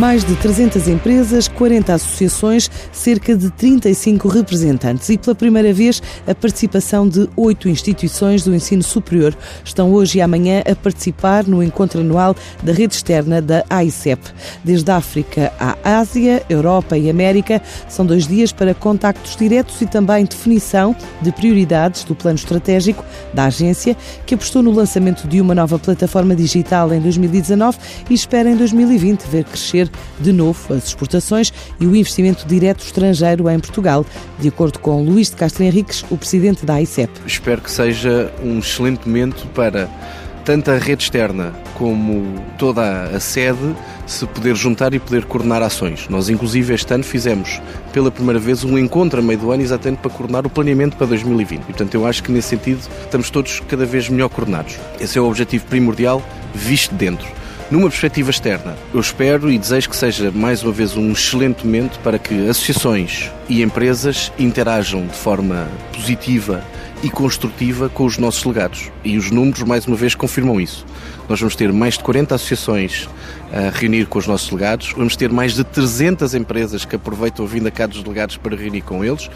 Mais de 300 empresas, 40 associações, cerca de 35 representantes e pela primeira vez a participação de oito instituições do ensino superior estão hoje e amanhã a participar no encontro anual da rede externa da AICEP. Desde a África à Ásia, Europa e América, são dois dias para contactos diretos e também definição de prioridades do plano estratégico da agência, que apostou no lançamento de uma nova plataforma digital em 2019 e espera em 2020 ver crescer de novo as exportações e o investimento direto estrangeiro em Portugal, de acordo com Luís de Castro Henriques, o presidente da AICEP. Espero que seja um excelente momento para tanto a rede externa como toda a sede se poder juntar e poder coordenar ações. Nós, inclusive, este ano fizemos pela primeira vez um encontro a meio do ano exatamente para coordenar o planeamento para 2020. E, portanto, eu acho que nesse sentido estamos todos cada vez melhor coordenados. Esse é o objetivo primordial, visto dentro. Numa perspectiva externa, eu espero e desejo que seja mais uma vez um excelente momento para que associações e empresas interajam de forma positiva e construtiva com os nossos legados. E os números, mais uma vez, confirmam isso. Nós vamos ter mais de 40 associações a reunir com os nossos legados, vamos ter mais de 300 empresas que aproveitam a vinda cá dos delegados para reunir com eles.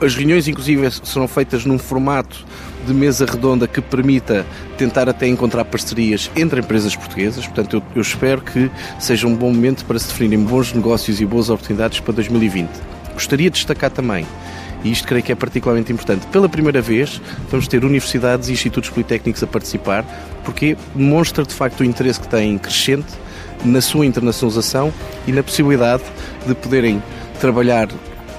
As reuniões, inclusive, serão feitas num formato de mesa redonda que permita tentar até encontrar parcerias entre empresas portuguesas. Portanto, eu, eu espero que seja um bom momento para se definirem bons negócios e boas oportunidades para 2020. Gostaria de destacar também e isto creio que é particularmente importante. Pela primeira vez, vamos ter universidades e institutos politécnicos a participar, porque demonstra de facto o interesse que têm crescente na sua internacionalização e na possibilidade de poderem trabalhar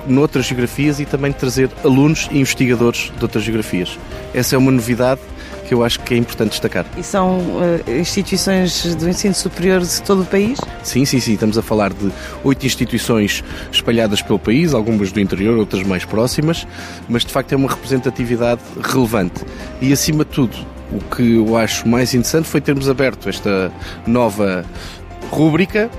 noutras geografias e também trazer alunos e investigadores de outras geografias. Essa é uma novidade que eu acho que é importante destacar. E são uh, instituições do ensino superior de todo o país? Sim, sim, sim. Estamos a falar de oito instituições espalhadas pelo país, algumas do interior, outras mais próximas, mas de facto é uma representatividade relevante. E acima de tudo, o que eu acho mais interessante foi termos aberto esta nova rúbrica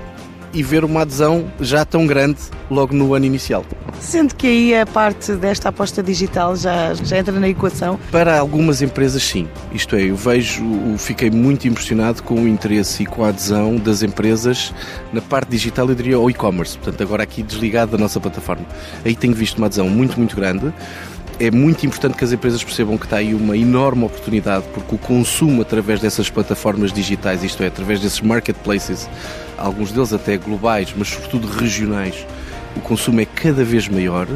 e ver uma adesão já tão grande logo no ano inicial. Sendo que aí a parte desta aposta digital já, já entra na equação? Para algumas empresas, sim. Isto é, eu vejo, fiquei muito impressionado com o interesse e com a adesão das empresas na parte digital, eu diria, ao e-commerce. Portanto, agora aqui desligado da nossa plataforma. Aí tenho visto uma adesão muito, muito grande é muito importante que as empresas percebam que está aí uma enorme oportunidade, porque o consumo através dessas plataformas digitais, isto é, através desses marketplaces, alguns deles até globais, mas sobretudo regionais, o consumo é cada vez maior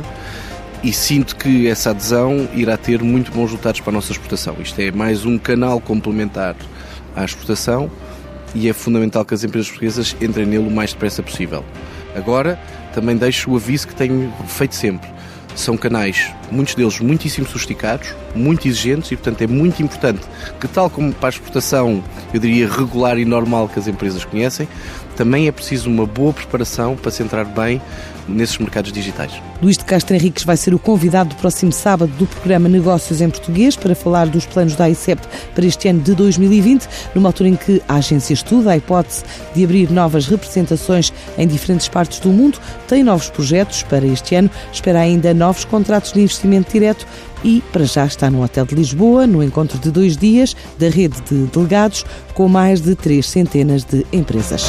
e sinto que essa adesão irá ter muito bons resultados para a nossa exportação. Isto é mais um canal complementar à exportação e é fundamental que as empresas portuguesas entrem nele o mais depressa possível. Agora, também deixo o aviso que tenho feito sempre são canais, muitos deles muitíssimo sofisticados, muito exigentes e, portanto, é muito importante que, tal como para a exportação, eu diria regular e normal que as empresas conhecem, também é preciso uma boa preparação para se entrar bem nesses mercados digitais. Luís de Castro Henriques vai ser o convidado do próximo sábado do programa Negócios em Português para falar dos planos da ICEP para este ano de 2020, numa altura em que a agência estuda a hipótese de abrir novas representações em diferentes partes do mundo, tem novos projetos para este ano, espera ainda novos contratos de investimento direto e, para já, está no Hotel de Lisboa, no encontro de dois dias da rede de delegados, com mais de três centenas de empresas.